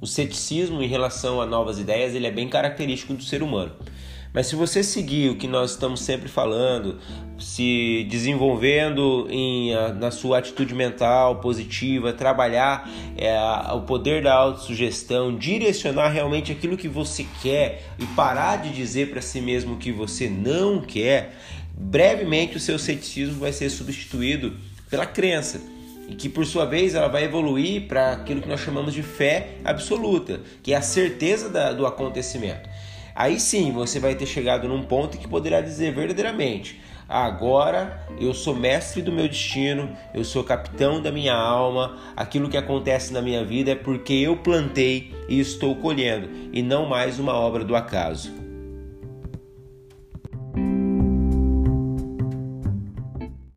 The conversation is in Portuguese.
O ceticismo em relação a novas ideias ele é bem característico do ser humano. Mas se você seguir o que nós estamos sempre falando, se desenvolvendo em, na sua atitude mental positiva, trabalhar é, o poder da autossugestão, direcionar realmente aquilo que você quer e parar de dizer para si mesmo o que você não quer, brevemente o seu ceticismo vai ser substituído pela crença e que por sua vez ela vai evoluir para aquilo que nós chamamos de fé absoluta, que é a certeza da, do acontecimento. Aí sim você vai ter chegado num ponto que poderá dizer verdadeiramente: agora eu sou mestre do meu destino, eu sou capitão da minha alma, aquilo que acontece na minha vida é porque eu plantei e estou colhendo, e não mais uma obra do acaso.